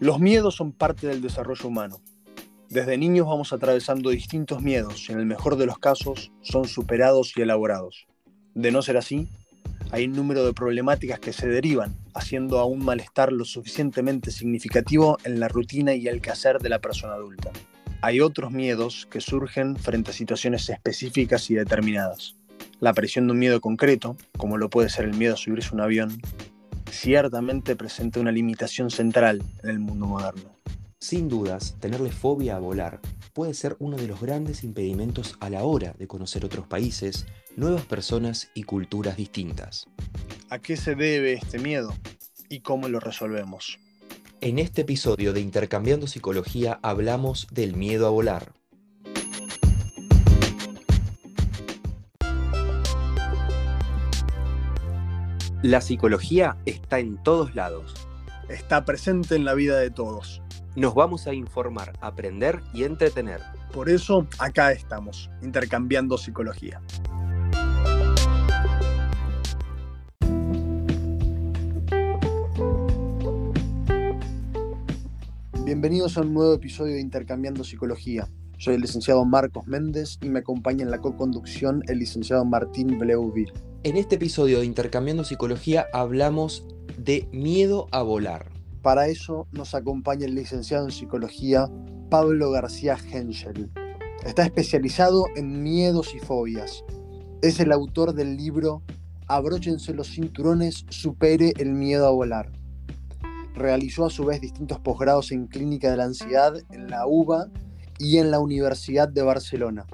Los miedos son parte del desarrollo humano. Desde niños vamos atravesando distintos miedos y en el mejor de los casos son superados y elaborados. De no ser así, hay un número de problemáticas que se derivan, haciendo a un malestar lo suficientemente significativo en la rutina y el quehacer de la persona adulta. Hay otros miedos que surgen frente a situaciones específicas y determinadas. La aparición de un miedo concreto, como lo puede ser el miedo a subirse a un avión, ciertamente presenta una limitación central en el mundo moderno. Sin dudas, tenerle fobia a volar puede ser uno de los grandes impedimentos a la hora de conocer otros países, nuevas personas y culturas distintas. ¿A qué se debe este miedo y cómo lo resolvemos? En este episodio de Intercambiando Psicología hablamos del miedo a volar. La psicología está en todos lados. Está presente en la vida de todos. Nos vamos a informar, aprender y entretener. Por eso acá estamos, intercambiando psicología. Bienvenidos a un nuevo episodio de Intercambiando Psicología. Soy el licenciado Marcos Méndez y me acompaña en la co-conducción el licenciado Martín Bleuville. En este episodio de Intercambiando Psicología hablamos de miedo a volar. Para eso nos acompaña el licenciado en psicología Pablo García Henschel. Está especializado en miedos y fobias. Es el autor del libro Abróchense los cinturones, supere el miedo a volar. Realizó a su vez distintos posgrados en clínica de la ansiedad en la UBA y en la Universidad de Barcelona.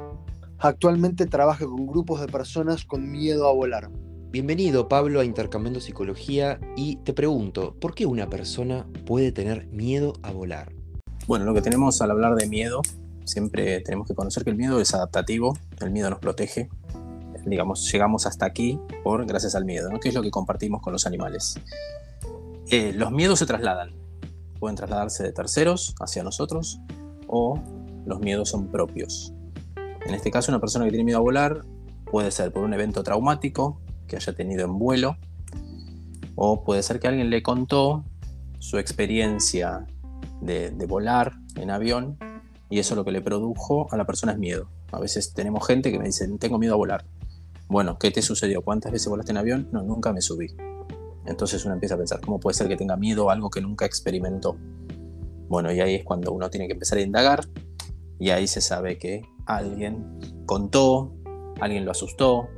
Actualmente trabaja con grupos de personas con miedo a volar. Bienvenido Pablo a Intercambiando Psicología y te pregunto, ¿por qué una persona puede tener miedo a volar? Bueno, lo que tenemos al hablar de miedo, siempre tenemos que conocer que el miedo es adaptativo, el miedo nos protege, digamos, llegamos hasta aquí por gracias al miedo, ¿no? que es lo que compartimos con los animales. Eh, los miedos se trasladan, pueden trasladarse de terceros hacia nosotros o los miedos son propios. En este caso, una persona que tiene miedo a volar puede ser por un evento traumático que haya tenido en vuelo, o puede ser que alguien le contó su experiencia de, volar en avión y eso lo que le produjo a la persona es miedo. A veces tenemos gente que me dice, tengo miedo a volar. Bueno, ¿qué te sucedió? ¿Cuántas veces volaste en avión? No, nunca me subí. Entonces uno empieza a pensar, ¿cómo puede ser que tenga miedo a algo que nunca experimentó? Bueno, y ahí es cuando uno tiene que empezar a indagar y ahí se sabe que alguien contó, alguien lo asustó,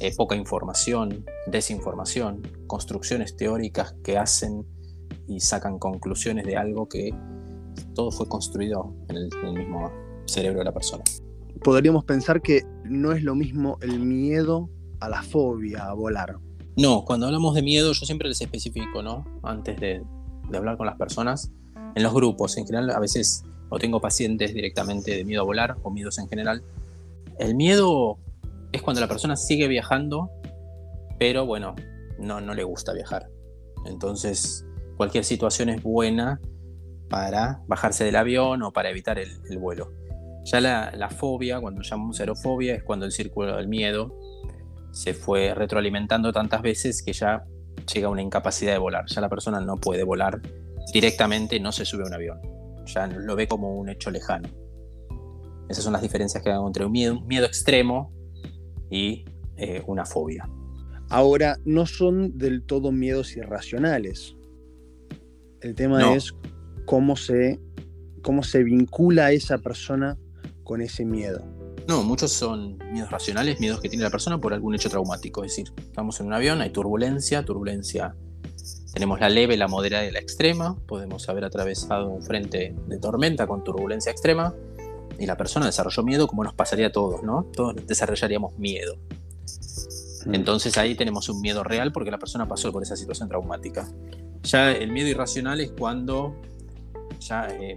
eh, poca información, desinformación, construcciones teóricas que hacen y sacan conclusiones de algo que todo fue construido en el, mismo cerebro de la persona. Podríamos pensar que no es lo mismo el miedo a la fobia, a volar. No, cuando hablamos de miedo yo siempre les especifico, ¿no? Antes de, de hablar con las personas, en los grupos en general a veces o tengo pacientes directamente de miedo a volar o miedos en general. El miedo es cuando la persona sigue viajando, pero bueno, no, no le gusta viajar. Entonces, cualquier situación es buena para bajarse del avión o para evitar el, vuelo. Ya la, fobia, cuando llamamos aerofobia, es cuando el círculo del miedo se fue retroalimentando tantas veces que ya llega una incapacidad de volar. Ya la persona no puede volar directamente, no se sube a un avión. Ya lo ve como un hecho lejano. Esas son las diferencias que hay entre un miedo, extremo y eh, una fobia. Ahora, no son del todo miedos irracionales. El tema es cómo se, cómo se vincula a esa persona con ese miedo. No, muchos son miedos racionales, miedos que tiene la persona por algún hecho traumático. Es decir, estamos en un avión, hay turbulencia, turbulencia. Tenemos la leve, la moderada y la extrema. Podemos haber atravesado un frente de tormenta con turbulencia extrema y la persona desarrolló miedo como nos pasaría a todos, ¿no? Todos desarrollaríamos miedo. Mm. Entonces ahí tenemos un miedo real porque la persona pasó por esa situación traumática. Ya el miedo irracional es cuando ya eh,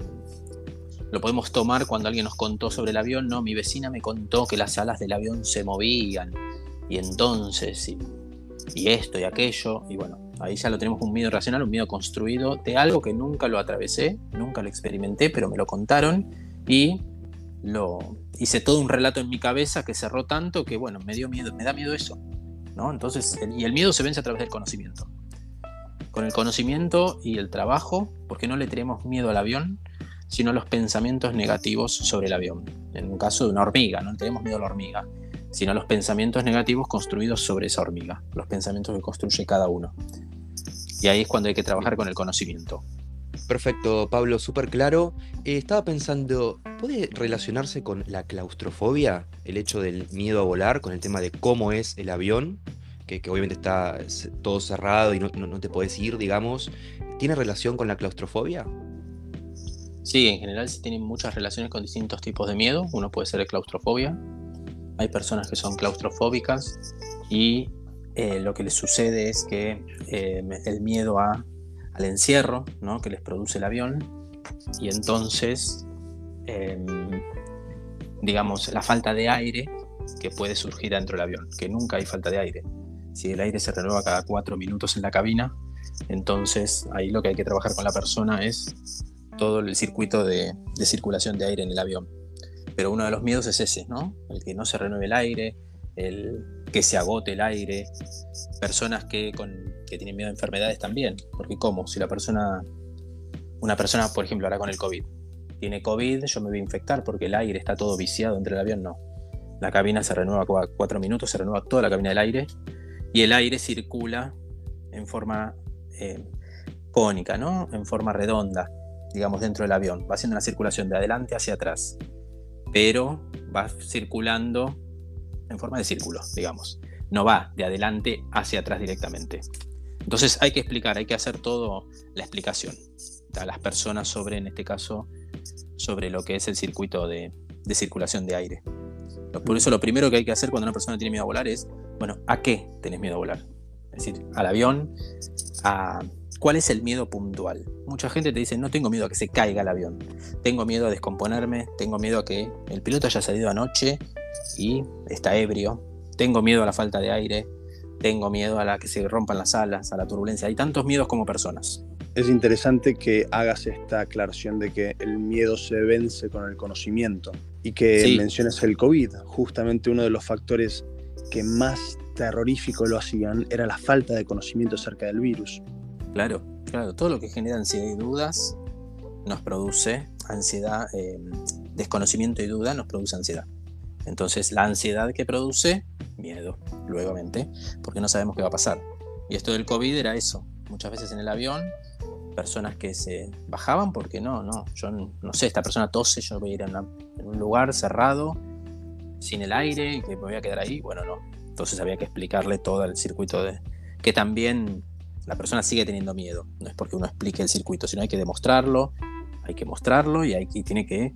lo podemos tomar cuando alguien nos contó sobre el avión, no, mi vecina me contó que las alas del avión se movían y entonces y, y esto y aquello y bueno, ahí ya lo tenemos un miedo irracional, un miedo construido de algo que nunca lo atravesé, nunca lo experimenté, pero me lo contaron y lo hice todo un relato en mi cabeza que cerró tanto que bueno, me dio miedo, me da miedo eso. ¿no? Entonces, y el miedo se vence a través del conocimiento. con el conocimiento y el trabajo, porque no le tenemos miedo al avión, sino los pensamientos negativos sobre el avión. En un caso de una hormiga, no le tenemos miedo a la hormiga, sino los pensamientos negativos construidos sobre esa hormiga, los pensamientos que construye cada uno. Y ahí es cuando hay que trabajar con el conocimiento. Perfecto, Pablo, súper claro. Eh, estaba pensando, ¿puede relacionarse con la claustrofobia, el hecho del miedo a volar, con el tema de cómo es el avión? Que, obviamente está todo cerrado y no, no, te puedes ir, digamos. ¿Tiene relación con la claustrofobia? Sí, en general se tienen muchas relaciones con distintos tipos de miedo. Uno puede ser de claustrofobia. Hay personas que son claustrofóbicas y eh, lo que les sucede es que eh, el miedo a, al encierro ¿no? que les produce el avión y entonces, em, digamos, la falta de aire que puede surgir dentro del avión, que nunca hay falta de aire. Si el aire se renueva cada cuatro minutos en la cabina, entonces ahí lo que hay que trabajar con la persona es todo el circuito de, circulación de aire en el avión. Pero uno de los miedos es ese, ¿no? El que no se renueve el aire, el que se agote el aire, personas que, con, que tienen miedo a enfermedades también, porque ¿cómo? Si la persona, una persona, por ejemplo, ahora con el COVID, tiene COVID, yo me voy a infectar porque el aire está todo viciado entre el avión, no. La cabina se renueva cuatro minutos, se renueva toda la cabina del aire y el aire circula en forma eh, cónica, ¿no? En forma redonda digamos, dentro del avión. Va haciendo una circulación de adelante hacia atrás, pero va circulando en forma de círculo, digamos. No va de adelante hacia atrás directamente. Entonces hay que explicar, hay que hacer todo la explicación a las personas sobre, en este caso, sobre lo que es el circuito de, de circulación de aire. Por eso lo primero que hay que hacer cuando una persona tiene miedo a volar es, bueno, ¿a qué tenés miedo a volar? Es decir, al avión, a ¿Cuál es el miedo puntual? Mucha gente te dice, no tengo miedo a que se caiga el avión, tengo miedo a descomponerme, tengo miedo a que el piloto haya salido anoche y está ebrio, tengo miedo a la falta de aire, tengo miedo a la que se rompan las alas, a la turbulencia. Hay tantos miedos como personas. Es interesante que hagas esta aclaración de que el miedo se vence con el conocimiento y que menciones el COVID. Justamente uno de los factores que más terrorífico lo hacían era la falta de conocimiento acerca del virus. Claro, claro, todo lo que genera ansiedad y dudas nos produce ansiedad, eh, desconocimiento y duda nos produce ansiedad. Entonces la ansiedad que produce, miedo, luegamente, porque no sabemos qué va a pasar. Y esto del COVID era eso. Muchas veces en el avión, personas que se bajaban porque no, no, yo no sé, esta persona tose, yo voy a ir en un lugar cerrado, sin el aire, y que me voy a quedar ahí. Bueno, no. Entonces había que explicarle todo el circuito de... que también la persona sigue teniendo miedo. No es porque uno explique el circuito, sino hay que demostrarlo, hay que mostrarlo y, hay, tiene que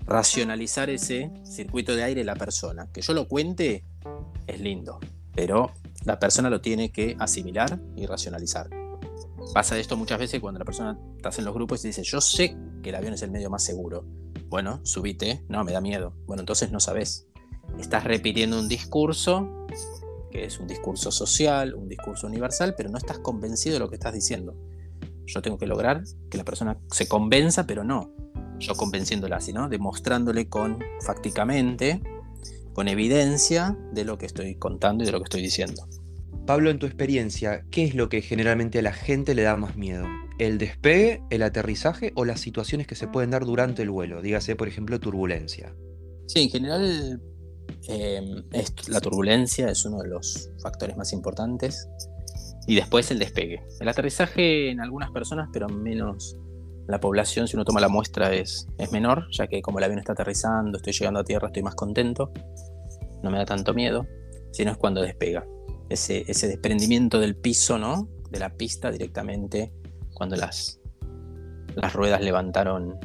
racionalizar ese circuito de aire la persona. Que yo lo cuente es lindo, pero la persona lo tiene que asimilar y racionalizar. Pasa esto muchas veces cuando la persona está en los grupos y dice, yo sé que el avión es el medio más seguro. Bueno, subite, no, me da miedo. Bueno, entonces no sabes. Estás repitiendo un discurso que es un discurso social, un discurso universal, pero no estás convencido de lo que estás diciendo. Yo tengo que lograr que la persona se convenza, pero no yo convenciéndola, sino demostrándole con fácticamente, con evidencia de lo que estoy contando y de lo que estoy diciendo. Pablo, en tu experiencia, ¿qué es lo que generalmente a la gente le da más miedo? ¿El despegue, el aterrizaje o las situaciones que se pueden dar durante el vuelo? Dígase, por ejemplo, turbulencia. Sí, en general Em, la turbulencia es uno de los factores más importantes. Y después el despegue. El aterrizaje en algunas personas, pero menos la población, si uno toma la muestra, es, es menor, ya que como el avión está aterrizando, estoy llegando a tierra, estoy más contento, no me da tanto miedo, sino es cuando despega. Ese, ese desprendimiento del piso, ¿no? De la pista directamente, cuando las, las ruedas levantaron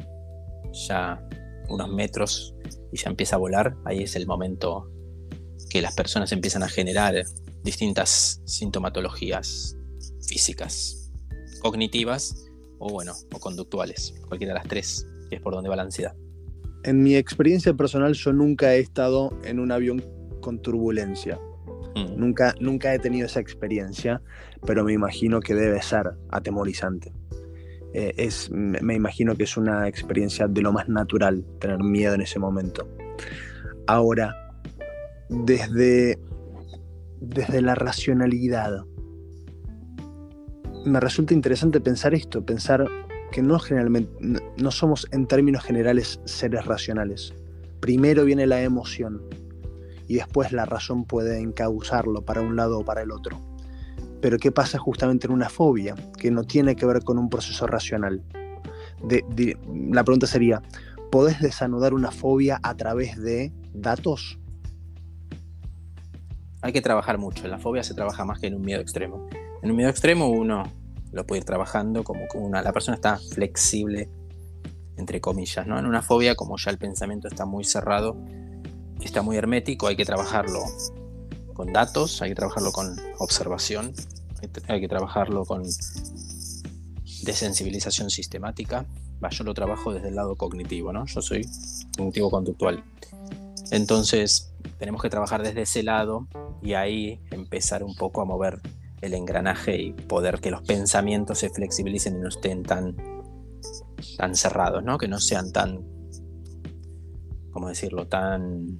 ya unos metros y ya empieza a volar, ahí es el momento que las personas empiezan a generar distintas sintomatologías físicas, cognitivas o bueno, o conductuales, cualquiera de las tres, que es por donde va la ansiedad. En mi experiencia personal yo nunca he estado en un avión con turbulencia. Mm. Nunca, nunca he tenido esa experiencia, pero me imagino que debe ser atemorizante. Eh, es, me imagino que es una experiencia de lo más natural tener miedo en ese momento. Ahora, desde, desde la racionalidad, me resulta interesante pensar esto, pensar que no generalmente no somos en términos generales seres racionales. Primero viene la emoción y después la razón puede encauzarlo para un lado o para el otro. Pero ¿qué pasa justamente en una fobia que no tiene que ver con un proceso racional? la pregunta sería, ¿podés desanudar una fobia a través de datos? Hay que trabajar mucho. La fobia se trabaja más que en un miedo extremo. En un miedo extremo uno lo puede ir trabajando como una, la persona está flexible, entre comillas, ¿no? En una fobia, como ya el pensamiento está muy cerrado, está muy hermético, hay que trabajarlo con datos, hay que trabajarlo con observación, hay que trabajarlo con desensibilización sistemática. yo lo trabajo desde el lado cognitivo, ¿no? Yo soy cognitivo conductual. Entonces, tenemos que trabajar desde ese lado y ahí empezar un poco a mover el engranaje y poder que los pensamientos se flexibilicen y no estén tan, tan cerrados, ¿no? Que no sean tan, ¿cómo decirlo? Tan,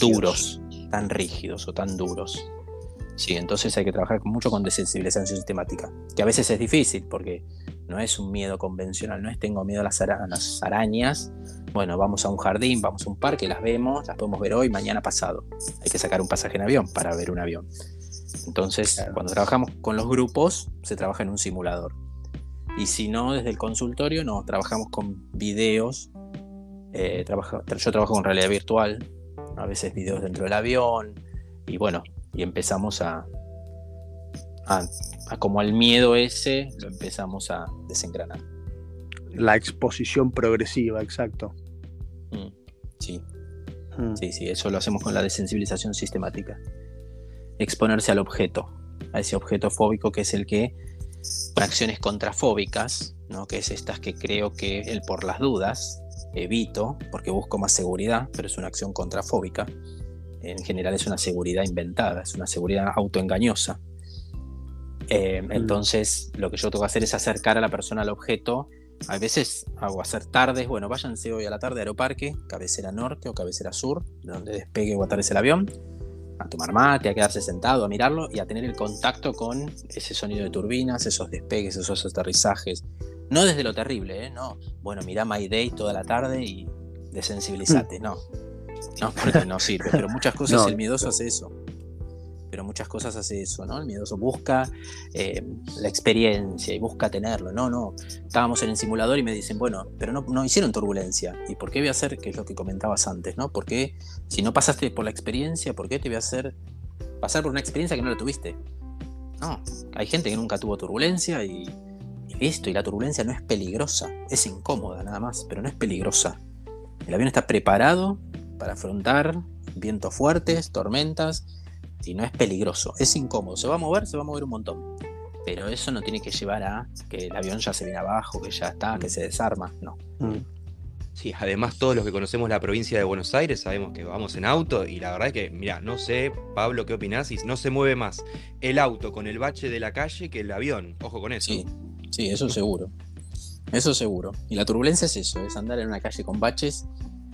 duros, tan rígidos o tan duros. Sí, entonces hay que trabajar mucho con desensibilización sistemática, que a veces es difícil porque no es un miedo convencional, no es tengo miedo a las, arañas, bueno, vamos a un jardín, vamos a un parque, las vemos, las podemos ver hoy, mañana pasado. Hay que sacar un pasaje en avión para ver un avión. Entonces, cuando trabajamos con los grupos, se trabaja en un simulador. Y si no, desde el consultorio, no, trabajamos con videos. Eh, yo trabajo con realidad virtual, a veces videos dentro del avión. Y bueno, y empezamos a, a, como al miedo ese, lo empezamos a desengranar. La exposición progresiva, exacto. Mm, sí. Mm. Sí, sí, eso lo hacemos con la desensibilización sistemática exponerse al objeto, a ese objeto fóbico que es el que, con acciones contrafóbicas, ¿no? que es estas que creo que el por las dudas evito, porque busco más seguridad, pero es una acción contrafóbica. En general es una seguridad inventada, es una seguridad autoengañosa. Eh, mm. Entonces, lo que yo tengo que hacer es acercar a la persona al objeto. A veces hago hacer tardes, bueno, váyanse hoy a la tarde a Aeroparque, cabecera norte o cabecera sur, donde despegue o aterrice el avión a tomar mate, a quedarse sentado, a mirarlo y a tener el contacto con ese sonido de turbinas, esos despegues, esos aterrizajes. No desde lo terrible, ¿eh? No, bueno, mira My Day toda la tarde y desensibilízate, no. No, porque no sirve, pero muchas cosas el miedoso hace eso pero muchas cosas hace eso, ¿no? El miedoso busca eh, la experiencia y busca tenerlo. No, no. Estábamos en el simulador y me dicen, bueno, pero no, no hicieron turbulencia. ¿Y por qué voy a hacer, que es lo que comentabas antes, ¿no? Porque si no pasaste por la experiencia, ¿por qué te voy a hacer pasar por una experiencia que no la tuviste? No, hay gente que nunca tuvo turbulencia y, y listo, y la turbulencia no es peligrosa, es incómoda nada más, pero no es peligrosa. El avión está preparado para afrontar vientos fuertes, tormentas, y no es peligroso, es incómodo. Se va a mover, se va a mover un montón. Pero eso no tiene que llevar a que el avión ya se viene abajo, que ya está, que se desarma, no. Mm. Sí, además todos los que conocemos la provincia de Buenos Aires sabemos que vamos en auto y la verdad es que, mira, no sé, Pablo, ¿qué opinás? Y no se mueve más el auto con el bache de la calle que el avión. Ojo con eso. Sí, sí, eso seguro. Eso seguro. Y la turbulencia es eso, es andar en una calle con baches,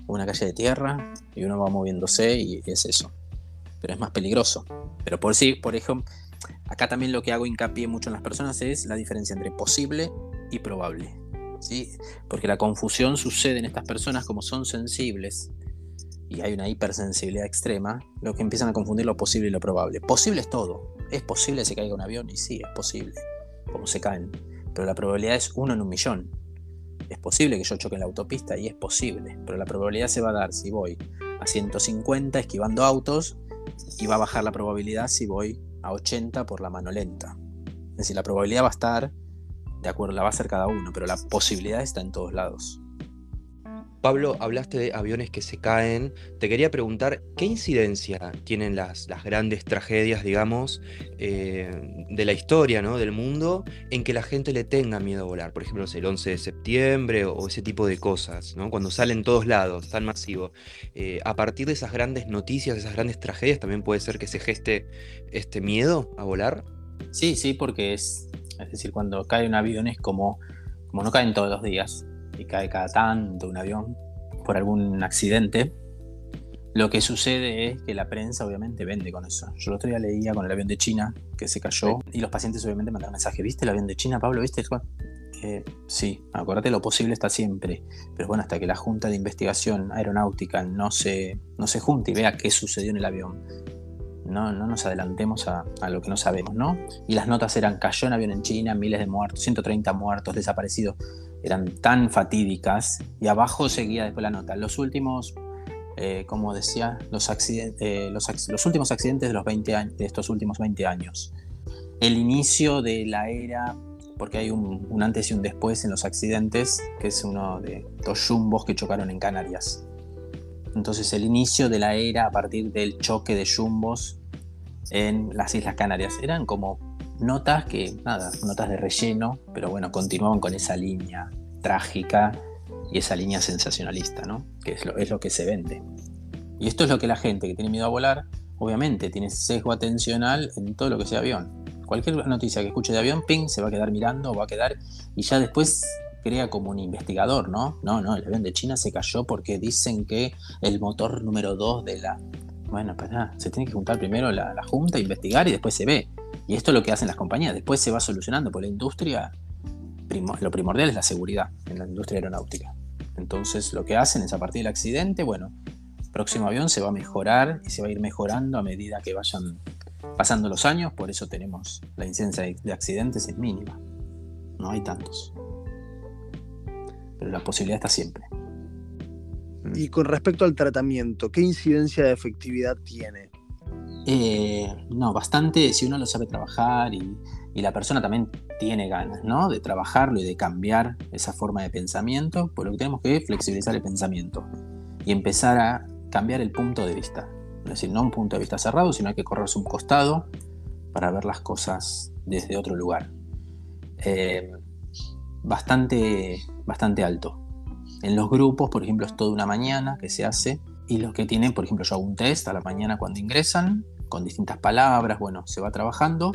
una calle de tierra, y uno va moviéndose y es eso pero es más peligroso. Pero por sí, por ejemplo, acá también lo que hago hincapié mucho en las personas es la diferencia entre posible y probable. ¿sí? Porque la confusión sucede en estas personas como son sensibles y hay una hipersensibilidad extrema, lo que empiezan a confundir lo posible y lo probable. Posible es todo. Es posible que se caiga un avión y sí, es posible, como se caen. Pero la probabilidad es uno en un millón. Es posible que yo choque en la autopista y es posible, pero la probabilidad se va a dar si voy a 150 esquivando autos y va a bajar la probabilidad si voy a 80 por la mano lenta. Es decir, la probabilidad va a estar, de acuerdo, la va a hacer cada uno, pero la posibilidad está en todos lados. Pablo, hablaste de aviones que se caen. Te quería preguntar, ¿qué incidencia tienen las, grandes tragedias, digamos, eh, de la historia, ¿no? del mundo, en que la gente le tenga miedo a volar? Por ejemplo, el 11 de septiembre o, ese tipo de cosas, ¿no? cuando salen todos lados, tan masivo. Eh, a partir de esas grandes noticias, de esas grandes tragedias, también puede ser que se geste este miedo a volar. Sí, sí, porque es, es decir, cuando cae un avión es como, como no caen todos los días y cae cada tanto un avión por algún accidente, Lo que sucede es que la prensa obviamente vende con eso. Yo el otro día leía con el avión de China que se cayó y los pacientes obviamente mandaron mensaje. ¿Viste el avión de China, Pablo? ¿Viste? Eh, sí, acuérdate, lo posible está siempre. Pero bueno, hasta que la Junta de Investigación Aeronáutica no se, no se junte y vea qué sucedió en el avión, no, no nos adelantemos a, a, lo que no sabemos, ¿no? Y las notas eran, cayó en avión en China, miles de muertos, 130 muertos, desaparecidos, eran tan fatídicas. Y abajo seguía después la nota. Los últimos eh, como decía, los, eh, los, los, últimos accidentes de, los 20 de estos últimos 20 años. El inicio de la era, porque hay un, un, antes y un después en los accidentes, que es uno de dos jumbos que chocaron en Canarias. Entonces el inicio de la era a partir del choque de jumbos en las Islas Canarias. Eran como notas que, nada, notas de relleno, pero bueno, continuaban con esa línea trágica y esa línea sensacionalista, ¿no? Que es lo, que se vende. Y esto es lo que la gente que tiene miedo a volar, obviamente, tiene sesgo atencional en todo lo que sea avión. Cualquier noticia que escuche de avión, ping, se va a quedar mirando, va a quedar, y ya después crea como un investigador, ¿no? No, no, el avión de China se cayó porque dicen que el motor número 2 de la... Bueno, pues nada, se tiene que juntar primero la, la junta, investigar y después se ve. Y esto es lo que hacen las compañías, después se va solucionando, por la industria lo primordial es la seguridad en la industria aeronáutica. Entonces lo que hacen es a partir del accidente, bueno, el próximo avión se va a mejorar y se va a ir mejorando a medida que vayan pasando los años, por eso tenemos la incidencia de accidentes es mínima. No hay tantos. Pero la posibilidad está siempre. Y con respecto al tratamiento, ¿qué incidencia de efectividad tiene? Eh, no, bastante si uno lo sabe trabajar y, la persona también tiene ganas, ¿no? De trabajarlo y de cambiar esa forma de pensamiento, por lo que tenemos que flexibilizar el pensamiento y empezar a cambiar el punto de vista. Es decir, no un punto de vista cerrado, sino hay que correrse un costado para ver las cosas desde otro lugar. Eh, bastante, bastante alto. En los grupos, por ejemplo, es toda una mañana que se hace y los que tienen, por ejemplo, yo hago un test a la mañana cuando ingresan, con distintas palabras, bueno, se va trabajando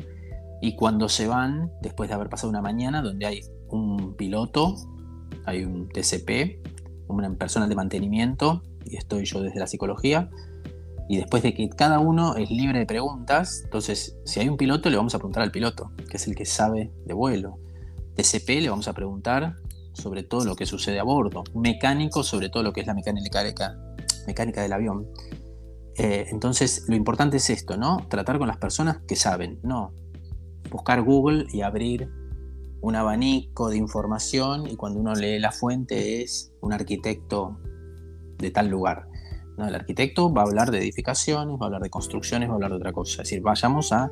y cuando se van, después de haber pasado una mañana donde hay un piloto, hay un TCP, una persona de mantenimiento, y estoy yo desde la psicología, y después de que cada uno es libre de preguntas, entonces si hay un piloto le vamos a preguntar al piloto, que es el que sabe de vuelo. TCP le vamos a preguntar sobre todo lo que sucede a bordo. Mecánico sobre todo lo que es la mecánica, mecánica del avión. Eh, entonces lo importante es esto, ¿no? Tratar con las personas que saben, no buscar Google y abrir un abanico de información y cuando uno lee la fuente es un arquitecto de tal lugar. ¿no? El arquitecto va a hablar de edificaciones, va a hablar de construcciones, va a hablar de otra cosa. Es decir, vayamos a,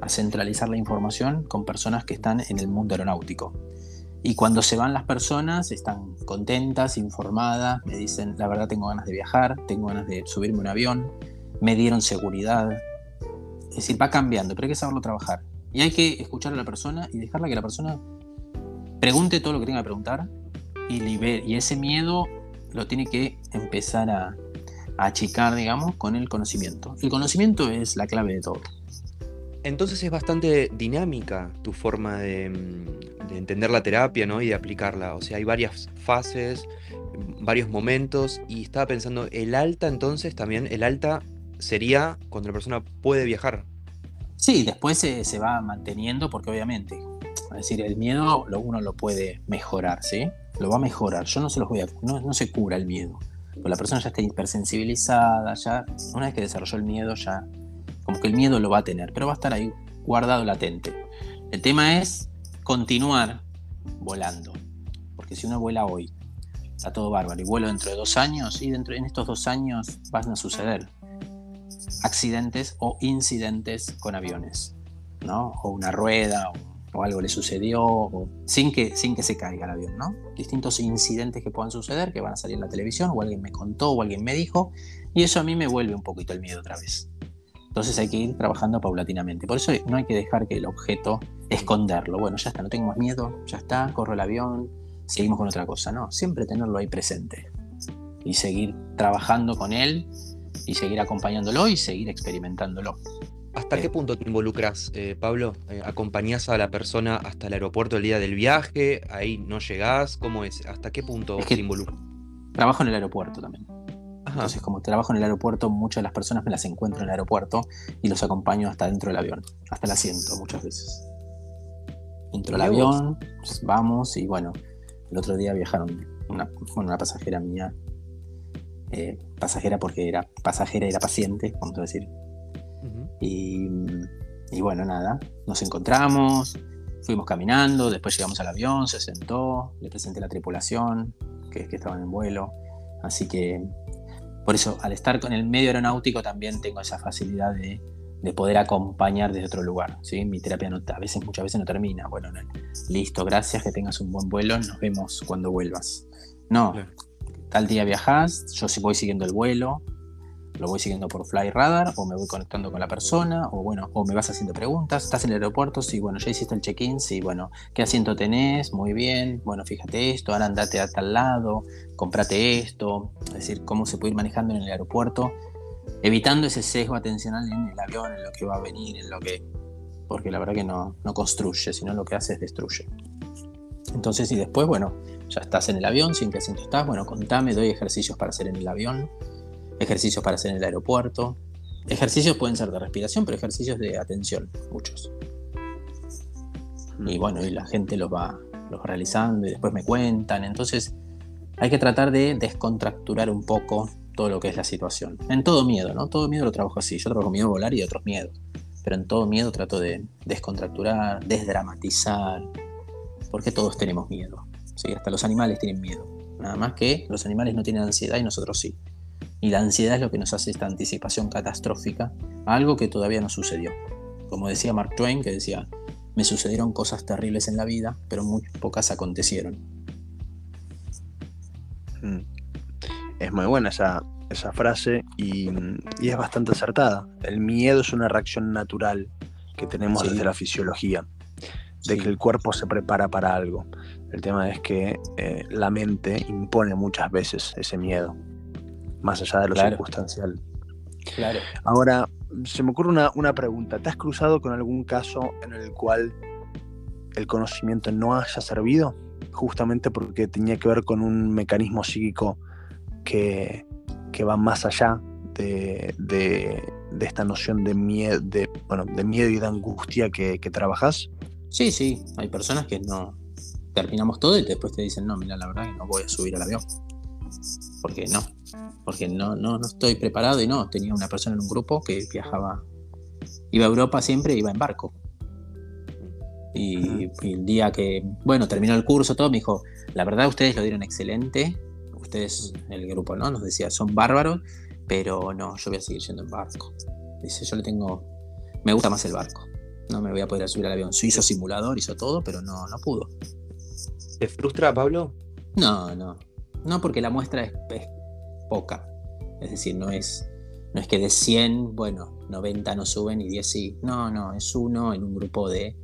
a centralizar la información con personas que están en el mundo aeronáutico. Y cuando se van las personas, están contentas, informadas, me dicen, la verdad tengo ganas de viajar, tengo ganas de subirme un avión, me dieron seguridad. Es decir, va cambiando, pero hay que saberlo trabajar. Y hay que escuchar a la persona y dejarla que la persona pregunte todo lo que tenga que preguntar y, y ese miedo lo tiene que empezar a, achicar, digamos, con el conocimiento. El conocimiento es la clave de todo. Entonces es bastante dinámica tu forma de, de, entender la terapia ¿no? y de aplicarla. O sea, hay varias fases, varios momentos. Y estaba pensando, el alta entonces también, el alta sería cuando la persona puede viajar. Sí, después se, se, va manteniendo porque obviamente, es decir, el miedo lo, uno lo puede mejorar, ¿sí? Lo va a mejorar. Yo no se los voy a... No, no se cura el miedo. Pero la persona ya está hipersensibilizada, ya... Una vez que desarrolló el miedo, ya... Como que el miedo lo va a tener, pero va a estar ahí guardado latente. El tema es continuar volando. Porque si uno vuela hoy, está todo bárbaro, y vuelo dentro de dos años, y dentro, en estos dos años van a suceder accidentes o incidentes con aviones, ¿no? O una rueda o, algo le sucedió sin, que, sin que se caiga el avión, ¿no? Distintos incidentes que puedan suceder, que van a salir en la televisión, o alguien me contó, o alguien me dijo, y eso a mí me vuelve un poquito el miedo otra vez. Entonces hay que ir trabajando paulatinamente. Por eso no hay que dejar que el objeto esconderlo. Bueno, ya está, no tengo más miedo, ya está, corro el avión, seguimos con otra cosa. No, siempre tenerlo ahí presente y seguir trabajando con él y seguir acompañándolo y seguir experimentándolo. ¿Hasta qué punto te involucras, eh, Pablo? Eh, ¿Acompañás a la persona hasta el aeropuerto el día del viaje? ¿Ahí no llegás? ¿Cómo es? ¿Hasta qué punto es que te involucras? Trabajo en el aeropuerto también. Entonces, como trabajo en el aeropuerto, muchas de las personas me las encuentro en el aeropuerto y los acompaño hasta dentro del avión, hasta el asiento muchas veces. Entro al avión, pues, vamos y bueno, el otro día viajaron una, una pasajera mía, eh, pasajera porque era pasajera, era paciente, vamos a decir. y, y bueno, nada, nos encontramos, fuimos caminando, después llegamos al avión, se sentó, le presenté la tripulación, que, que estaban en vuelo. Así que por eso, al estar con el medio aeronáutico, también tengo esa facilidad de, poder acompañar desde otro lugar. ¿sí? Mi terapia no, a veces, muchas veces no termina. Bueno, listo, gracias, que tengas un buen vuelo, nos vemos cuando vuelvas. No, tal día viajas, yo voy siguiendo el vuelo, lo voy siguiendo por Fly Radar o me voy conectando con la persona o bueno, o me vas haciendo preguntas, estás en el aeropuerto, sí, bueno, ya hiciste el check-in, sí, bueno, ¿qué asiento tenés? Muy bien, bueno, fíjate esto, ahora andate a tal lado, comprate esto, es decir, cómo se puede ir manejando en el aeropuerto, evitando ese sesgo atencional en el avión, en lo que va a venir, en lo que... porque la verdad que no, no construye, sino lo que hace es destruye. Entonces, y después, bueno, ya estás en el avión, sin qué asiento estás, bueno, contame, doy ejercicios para hacer en el avión, ejercicios para hacer en el aeropuerto. Ejercicios pueden ser de respiración, pero ejercicios de atención, muchos. Y bueno, y la gente los va, los realizando y después me cuentan. Entonces hay que tratar de descontracturar un poco todo lo que es la situación. En todo miedo, ¿no? Todo miedo lo trabajo así. Yo trabajo miedo a volar y otros miedos. Pero en todo miedo trato de descontracturar, desdramatizar, porque todos tenemos miedo. ¿sí? Hasta los animales tienen miedo. Nada más que los animales no tienen ansiedad y nosotros sí. Y la ansiedad es lo que nos hace esta anticipación catastrófica a algo que todavía no sucedió. Como decía Mark Twain, que decía, me sucedieron cosas terribles en la vida, pero muy pocas acontecieron. Mm. Es muy buena esa, esa frase y, es bastante acertada. El miedo es una reacción natural que tenemos desde la fisiología, de que el cuerpo se prepara para algo. El tema es que eh, la mente impone muchas veces ese miedo más allá de lo circunstancial. Claro. Ahora, se me ocurre una, pregunta. ¿Te has cruzado con algún caso en el cual el conocimiento no haya servido? Justamente porque tenía que ver con un mecanismo psíquico que, va más allá de, esta noción de miedo, de, bueno, de miedo y de angustia que, que trabajas. Sí, sí, hay personas que no terminamos todo y después te dicen, no, mira, la verdad que no voy a subir al avión. Porque no, porque no, no, no estoy preparado y no, tenía una persona en un grupo que viajaba, iba a Europa siempre, iba en barco. Y, el día que, bueno, terminó el curso, todo, me dijo, la verdad ustedes lo dieron excelente, ustedes, el grupo, ¿no? Nos decía, son bárbaros, pero no, yo voy a seguir yendo en barco. Dice, yo le tengo, me gusta más el barco, no me voy a poder subir al avión. Hizo simulador, hizo todo, pero no, no pudo. ¿Te frustra, Pablo? No, no. No, porque la muestra es, poca. Es decir, no es, no es que de 100, bueno, 90 no suben y 10 sí. No, no, es uno en un grupo de,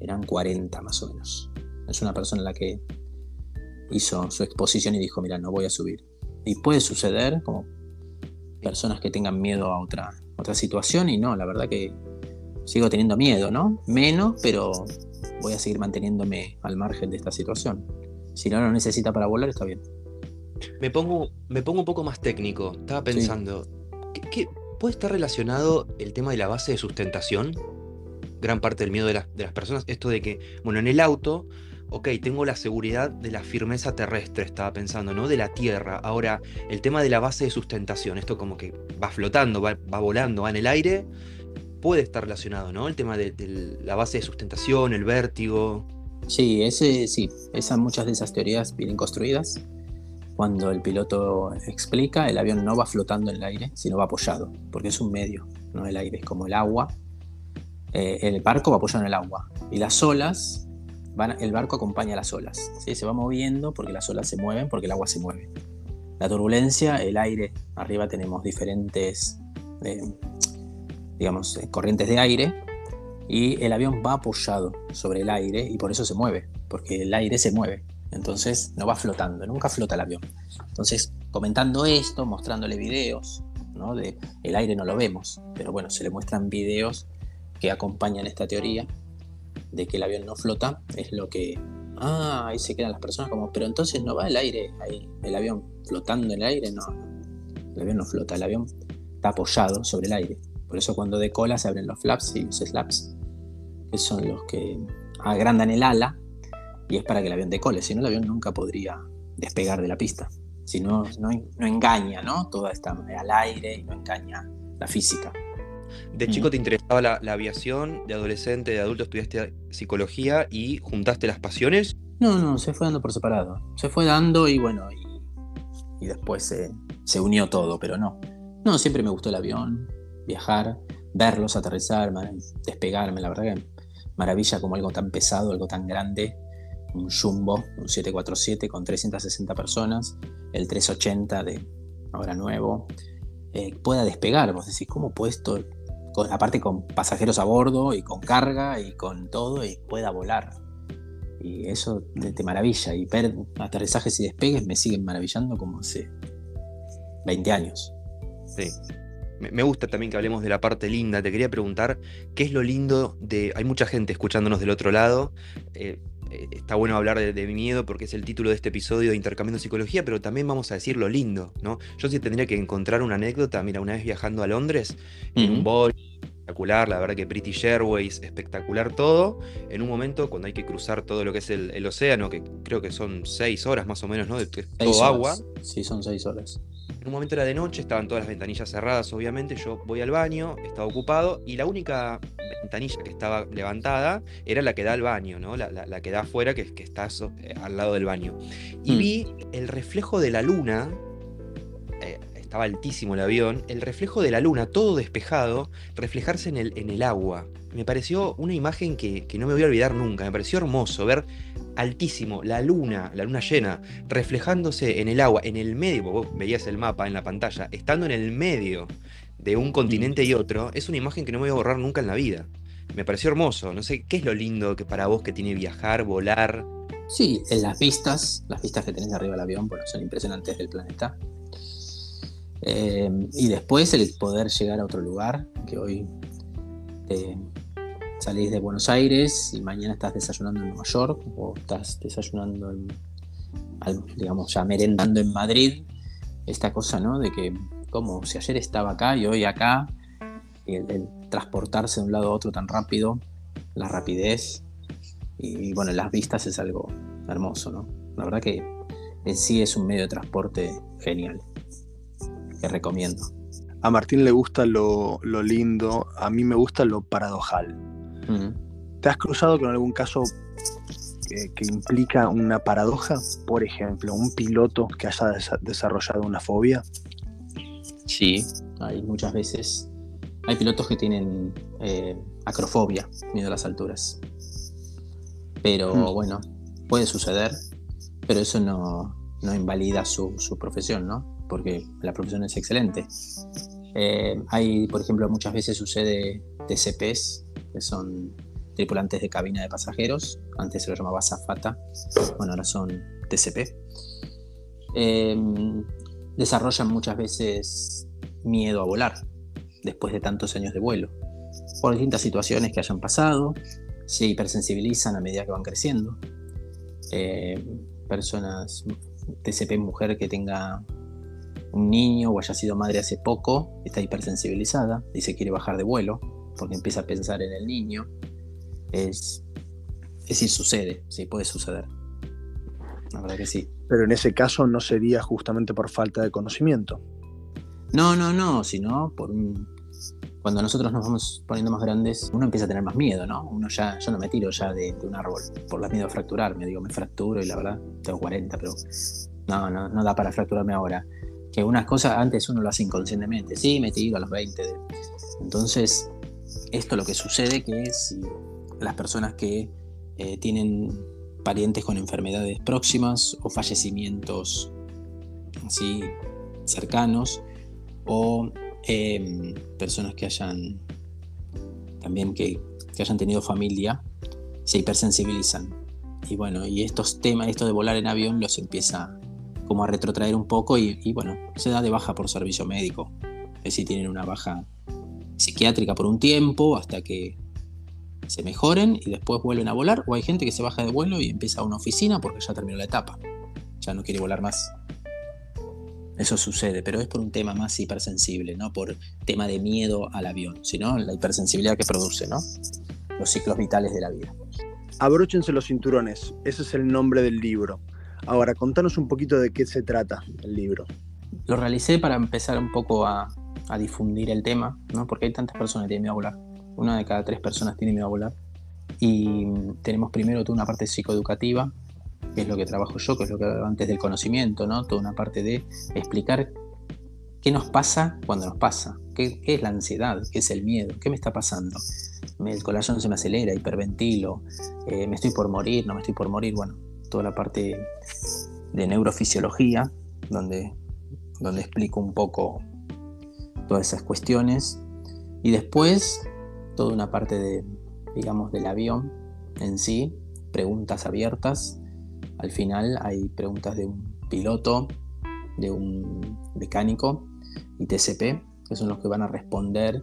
eran 40 más o menos. Es una persona la que hizo su exposición y dijo, mira, no voy a subir. Y puede suceder como personas que tengan miedo a otra, otra situación y no, la verdad que sigo teniendo miedo, ¿no? Menos, pero voy a seguir manteniéndome al margen de esta situación. Si no lo necesita para volar, está bien. Me pongo, me pongo un poco más técnico. Estaba pensando, ¿qué, puede estar relacionado el tema de la base de sustentación? Gran parte del miedo de, de las personas. Esto de que, bueno, en el auto, ok, tengo la seguridad de la firmeza terrestre, estaba pensando, ¿no? De la tierra. Ahora, el tema de la base de sustentación, esto como que va flotando, va, volando, va en el aire, puede estar relacionado, ¿no? El tema de, de, la base de sustentación, el vértigo. Sí, ese, sí, esas, muchas de esas teorías vienen construidas cuando el piloto explica, el avión no va flotando en el aire, sino va apoyado, porque es un medio, no el aire, es como el agua. Eh, el barco va apoyado en el agua y las olas, van, el barco acompaña las olas, ¿sí? se va moviendo porque las olas se mueven, porque el agua se mueve. La turbulencia, el aire, arriba tenemos diferentes, eh, digamos, eh, corrientes de aire y el avión va apoyado sobre el aire y por eso se mueve, porque el aire se mueve. Entonces no va flotando, nunca flota el avión. Entonces, comentando esto, mostrándole videos, ¿no? De, el aire no lo vemos, pero bueno, se le muestran videos que acompañan esta teoría de que el avión no flota, es lo que, ah, ahí se quedan las personas como, pero entonces no va el aire ahí, el avión flotando en el aire, no, El avión no flota, el avión está apoyado sobre el aire. Por eso cuando decola se abren los flaps y los slaps, que son los que agrandan el ala y es para que el avión decole. Si no, el avión nunca podría despegar de la pista. Si no, no, engaña, ¿no? Toda esta al aire y no engaña la física. ¿De chico te interesaba la, aviación? ¿De adolescente, de adulto estudiaste psicología y juntaste las pasiones? No, no, se fue dando por separado. Se fue dando y bueno, y, después se, se, unió todo, pero no. No, siempre me gustó el avión, viajar, verlos, aterrizar, despegarme, la verdad que maravilla como algo tan pesado, algo tan grande, un Jumbo, un 747 con 360 personas, el 380 de ahora nuevo, eh, pueda despegar. Vos decís, ¿cómo puesto, con, aparte con pasajeros a bordo y con carga y con todo, y pueda volar? Y eso te, maravilla. Y ver aterrizajes y despegues me siguen maravillando como hace 20 años. Sí. Me gusta también que hablemos de la parte linda. Te quería preguntar, ¿qué es lo lindo de... Hay mucha gente escuchándonos del otro lado. Eh, está bueno hablar de, mi miedo porque es el título de este episodio de Intercambiando Psicología, pero también vamos a decir lo lindo, ¿no? Yo sí tendría que encontrar una anécdota, mira, una vez viajando a Londres, en un bol espectacular, la verdad que British Airways, espectacular todo, en un momento cuando hay que cruzar todo lo que es el, océano, que creo que son seis horas más o menos, ¿no? De todo agua. Sí, son seis horas. En un momento era de noche, estaban todas las ventanillas cerradas, obviamente. Yo voy al baño, estaba ocupado, y la única ventanilla que estaba levantada era la que da al baño, ¿no? La, que da afuera, que, que está eh, al lado del baño. Y hmm. vi el reflejo de la luna. Eh, estaba altísimo el avión, el reflejo de la luna, todo despejado, reflejarse en el, en el agua. Me pareció una imagen que, que no me voy a olvidar nunca, me pareció hermoso ver altísimo, la luna, la luna llena, reflejándose en el agua, en el medio, vos veías el mapa en la pantalla, estando en el medio de un continente y otro, es una imagen que no me voy a borrar nunca en la vida. Me pareció hermoso, no sé, ¿qué es lo lindo que para vos que tiene viajar, volar? Sí, en las vistas, las vistas que tenés arriba del avión, bueno, son impresionantes del planeta. Eh, y después el poder llegar a otro lugar, que hoy eh, salís de Buenos Aires y mañana estás desayunando en Nueva York o estás desayunando en, digamos, ya merendando en Madrid, esta cosa, ¿no? De que, como si ayer estaba acá y hoy acá, y el, transportarse de un lado a otro tan rápido, la rapidez, y, bueno, las vistas es algo hermoso, ¿no? La verdad que en sí es un medio de transporte genial, que recomiendo. A Martín le gusta lo, lo lindo, a mí me gusta lo paradojal. ¿Te has cruzado con algún caso que, implica una paradoja? Por ejemplo, un piloto que haya desarrollado una fobia. Sí, hay muchas veces. Hay pilotos que tienen eh, acrofobia, miedo a las alturas. Pero mm. bueno, puede suceder, pero eso no, invalida su, profesión, ¿no? Porque la profesión es excelente. Eh, hay, por ejemplo, muchas veces sucede TCPs, que son tripulantes de cabina de pasajeros, antes se lo llamaba Zafata, bueno, ahora son TCP. Em, desarrollan muchas veces miedo a volar después de tantos años de vuelo, por distintas situaciones que hayan pasado, se hipersensibilizan a medida que van creciendo. Em, personas, TCP mujer que tenga un niño o haya sido madre hace poco, está hipersensibilizada y se quiere bajar de vuelo porque empieza a pensar en el niño. Es, es decir, sucede, sí, puede suceder. La verdad que sí. Pero en ese caso no sería justamente por falta de conocimiento. No, no, no, sino por un... Cuando nosotros nos vamos poniendo más grandes, uno empieza a tener más miedo, ¿no? Uno ya, yo no me tiro ya de, un árbol por la miedo a fracturarme, digo, me fracturo y la verdad tengo 40, pero no, no, no da para fracturarme ahora. Que unas cosas antes uno lo hace inconscientemente, sí, me tiro a los 20. Entonces, esto lo que sucede que es las personas que eh, tienen parientes con enfermedades próximas o fallecimientos así cercanos o em, personas que hayan también que, hayan tenido familia se hipersensibilizan y bueno y estos temas esto de volar en avión los empieza como a retrotraer un poco y, bueno se da de baja por servicio médico es decir tienen una baja psiquiátrica por un tiempo hasta que se mejoren y después vuelven a volar, o hay gente que se baja de vuelo y empieza a una oficina porque ya terminó la etapa, ya no quiere volar más. Eso sucede, pero es por un tema más hipersensible, no por tema de miedo al avión, sino la hipersensibilidad que produce, ¿no? Los ciclos vitales de la vida. Abróchense los cinturones, ese es el nombre del libro. Ahora, contanos un poquito de qué se trata el libro. Lo realicé para empezar un poco a, difundir el tema, ¿no? Porque hay tantas personas que tienen miedo a volar. Una de cada tres personas tiene miedo a volar. Y tenemos primero toda una parte psicoeducativa, que es lo que trabajo yo, que es lo que antes del conocimiento, ¿no? Toda una parte de explicar qué nos pasa cuando nos pasa, qué, es la ansiedad, qué es el miedo, qué me está pasando. El corazón se me acelera, hiperventilo, eh, me estoy por morir, no me estoy por morir, bueno, toda la parte de neurofisiología, donde, donde explico un poco todas esas cuestiones. Y después toda una parte de, digamos, del avión en sí, preguntas abiertas, al final hay preguntas de un piloto, de un mecánico y TCP, que son los que van a responder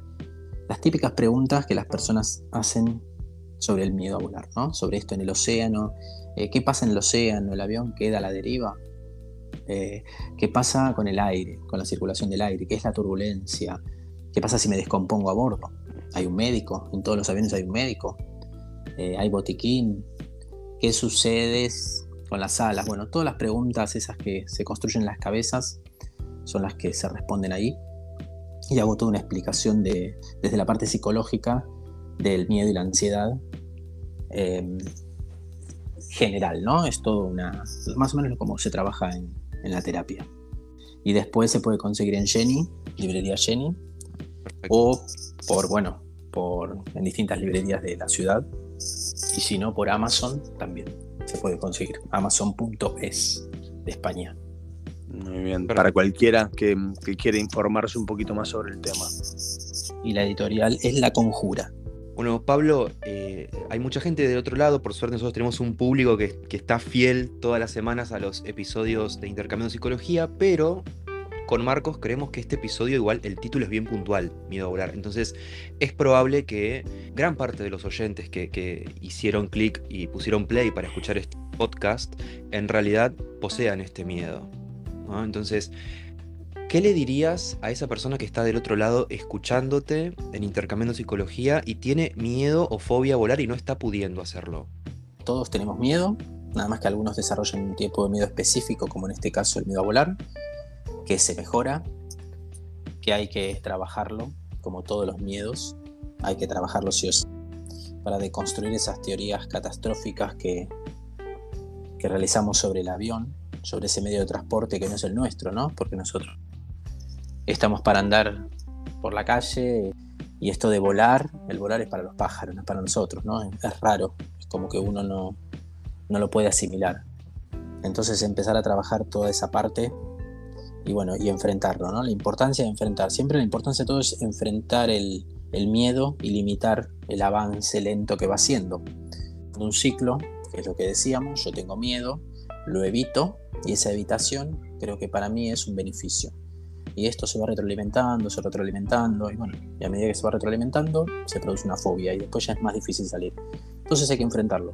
las típicas preguntas que las personas hacen sobre el miedo a volar, ¿no? Sobre esto en el océano, eh, qué pasa en el océano, el avión queda a la deriva, eh, qué pasa con el aire, con la circulación del aire, qué es la turbulencia, qué pasa si me descompongo a bordo. Hay un médico, en todos los aviones hay un médico, eh, hay botiquín, qué sucede con las alas. Bueno, todas las preguntas esas que se construyen en las cabezas son las que se responden ahí. Y hago toda una explicación de, desde la parte psicológica del miedo y la ansiedad em, general, ¿no? Es todo una. más o menos como se trabaja en, en, la terapia. Y después se puede conseguir en Jenny, librería Jenny, o por, bueno, por, en distintas librerías de la ciudad. Y si no, por Amazon también se puede conseguir. Amazon.es de España. Muy bien, para cualquiera que, quiera informarse un poquito más sobre el tema. Y la editorial es La Conjura. Bueno, Pablo, eh, hay mucha gente del otro lado, por suerte nosotros tenemos un público que, está fiel todas las semanas a los episodios de Intercambio de Psicología, pero con Marcos creemos que este episodio igual el título es bien puntual, Miedo a volar. Entonces es probable que gran parte de los oyentes que, hicieron clic y pusieron play para escuchar este podcast en realidad posean este miedo. Entonces, ¿qué le dirías a esa persona que está del otro lado escuchándote en Intercambiando Psicología y tiene miedo o fobia a volar y no está pudiendo hacerlo? Todos tenemos miedo, nada más que algunos desarrollan un tipo de miedo específico, como en este caso el miedo a volar que se mejora, que hay que trabajarlo, como todos los miedos, hay que trabajarlo sí o sí, para deconstruir esas teorías catastróficas que, que realizamos sobre el avión, sobre ese medio de transporte que no es el nuestro, ¿no? Porque nosotros estamos para andar por la calle y esto de volar, el volar es para los pájaros, no es para nosotros, ¿no? Es raro, es como que uno no, no lo puede asimilar. Entonces empezar a trabajar toda esa parte y bueno, y enfrentarlo, ¿no? La importancia de enfrentar. Siempre la importancia de todo es enfrentar el, miedo y limitar el avance lento que va haciendo. Un ciclo, que es lo que decíamos, yo tengo miedo, lo evito y esa evitación creo que para mí es un beneficio. Y esto se va retroalimentando, se va retroalimentando, y bueno, y a medida que se va retroalimentando, se produce una fobia y después ya es más difícil salir. Entonces hay que enfrentarlo,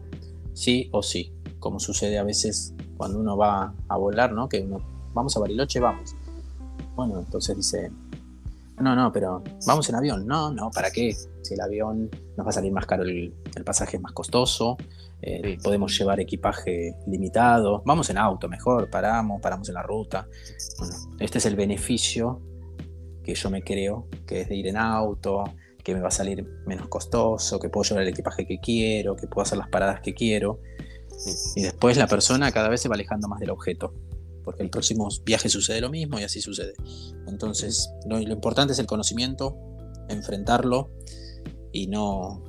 sí o sí, como sucede a veces cuando uno va a volar, ¿no? Que uno vamos a Bariloche, vamos. Bueno, entonces dice, no, no, pero vamos en avión. No, no, ¿para qué? Si el avión nos va a salir más caro, el, pasaje es más costoso, eh, podemos llevar equipaje limitado, vamos en auto mejor, paramos, paramos en la ruta. Bueno, este es el beneficio que yo me creo, que es de ir en auto, que me va a salir menos costoso, que puedo llevar el equipaje que quiero, que puedo hacer las paradas que quiero. Y después la persona cada vez se va alejando más del objeto porque el próximo viaje sucede lo mismo y así sucede. Entonces, lo, importante es el conocimiento, enfrentarlo y no,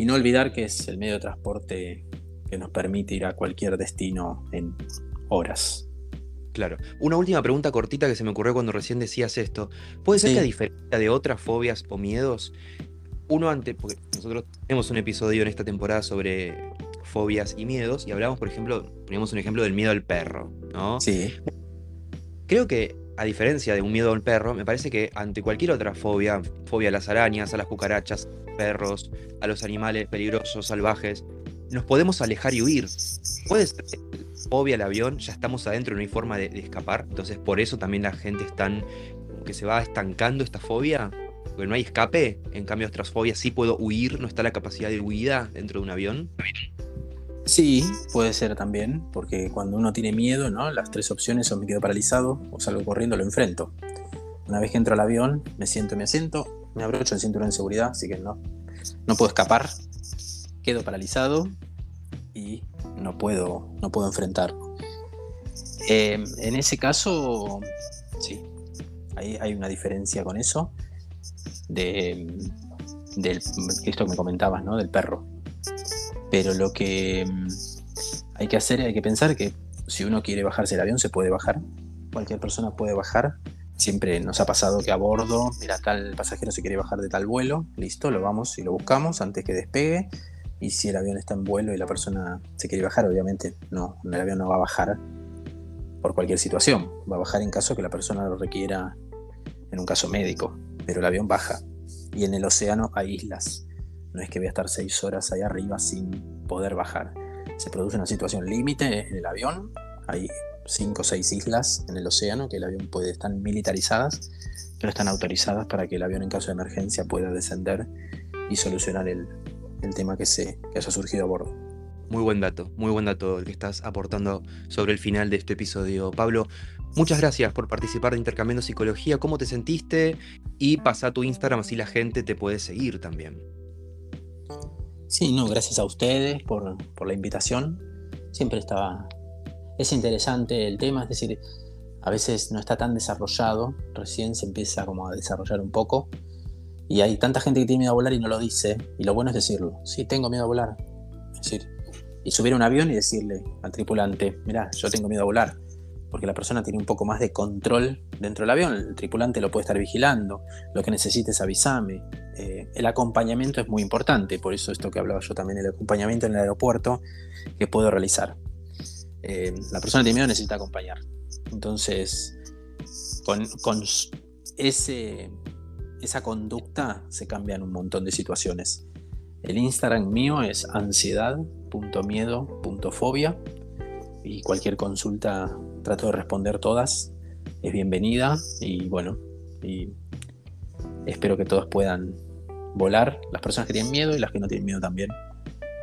y no olvidar que es el medio de transporte que nos permite ir a cualquier destino en horas. Claro. Una última pregunta cortita que se me ocurrió cuando recién decías esto. ¿Puede ser que a diferencia de otras fobias o miedos, uno antes, porque nosotros tenemos un episodio en esta temporada sobre fobias y miedos, y hablamos, por ejemplo, poníamos un ejemplo del miedo al perro, ¿no? Sí. Creo que, a diferencia de un miedo al perro, me parece que ante cualquier otra fobia, fobia a las arañas, a las cucarachas, perros, a los animales peligrosos, salvajes, nos podemos alejar y huir. Puede ser fobia al avión, ya estamos adentro, no hay forma de, escapar. Entonces, por eso también la gente es tan. que se va estancando esta fobia. Porque no hay escape. En cambio, otras fobias sí puedo huir, no está la capacidad de huida dentro de un avión. Sí, puede ser también, porque cuando uno tiene miedo, ¿no? Las tres opciones son me quedo paralizado, o salgo corriendo, lo enfrento. Una vez que entro al avión, me siento en mi asiento, me abrocho el cinturón de seguridad, así que no, no puedo escapar, quedo paralizado y no puedo, no puedo enfrentar. Eh, en ese caso, sí, hay, hay una diferencia con eso de, del, esto que me comentabas, ¿no? Del perro. Pero lo que mm, hay que hacer, hay que pensar que si uno quiere bajarse el avión, se puede bajar. Cualquier persona puede bajar. Siempre nos ha pasado que a bordo, mira, tal pasajero se quiere bajar de tal vuelo, listo, lo vamos y lo buscamos antes que despegue. Y si el avión está en vuelo y la persona se quiere bajar, obviamente no, el avión no va a bajar por cualquier situación. Va a bajar en caso que la persona lo requiera en un caso médico, pero el avión baja. Y en el océano hay islas. No es que voy a estar seis horas ahí arriba sin poder bajar. Se produce una situación límite en el avión. Hay cinco o seis islas en el océano que el avión puede estar militarizadas, pero están autorizadas para que el avión en caso de emergencia pueda descender y solucionar el, el tema que, se, que haya surgido a bordo. Muy buen dato, muy buen dato el que estás aportando sobre el final de este episodio. Pablo, muchas gracias por participar de Intercambiando Psicología. ¿Cómo te sentiste? Y pasa tu Instagram así la gente te puede seguir también. Sí, no, gracias a ustedes por, por la invitación. Siempre estaba... Es interesante el tema, es decir, a veces no está tan desarrollado, recién se empieza como a desarrollar un poco. Y hay tanta gente que tiene miedo a volar y no lo dice. Y lo bueno es decirlo. Sí, tengo miedo a volar. Decir, y subir a un avión y decirle al tripulante, mira, yo tengo miedo a volar. Porque la persona tiene un poco más de control dentro del avión. El tripulante lo puede estar vigilando. Lo que necesites avísame. Eh, el acompañamiento es muy importante. Por eso esto que hablaba yo también, el acompañamiento en el aeropuerto que puedo realizar. Eh, la persona tiene miedo necesita acompañar. Entonces, con, con ese, esa conducta se cambian un montón de situaciones. El Instagram mío es ansiedad.miedo.fobia y cualquier consulta trato de responder todas. Es bienvenida y bueno, y espero que todos puedan volar, las personas que tienen miedo y las que no tienen miedo también.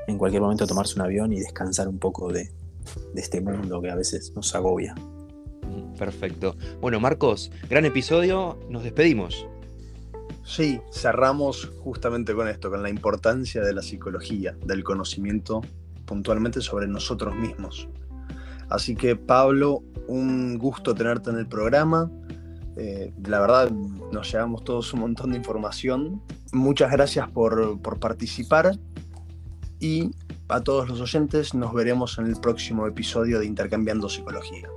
En cualquier momento tomarse un avión y descansar un poco de, de este mundo que a veces nos agobia. Perfecto. Bueno, Marcos, gran episodio. Nos despedimos. Sí, cerramos justamente con esto, con la importancia de la psicología, del conocimiento puntualmente sobre nosotros mismos. Así que Pablo, un gusto tenerte en el programa. Eh, la verdad, nos llevamos todos un montón de información. Muchas gracias por, por participar y a todos los oyentes nos veremos en el próximo episodio de Intercambiando Psicología.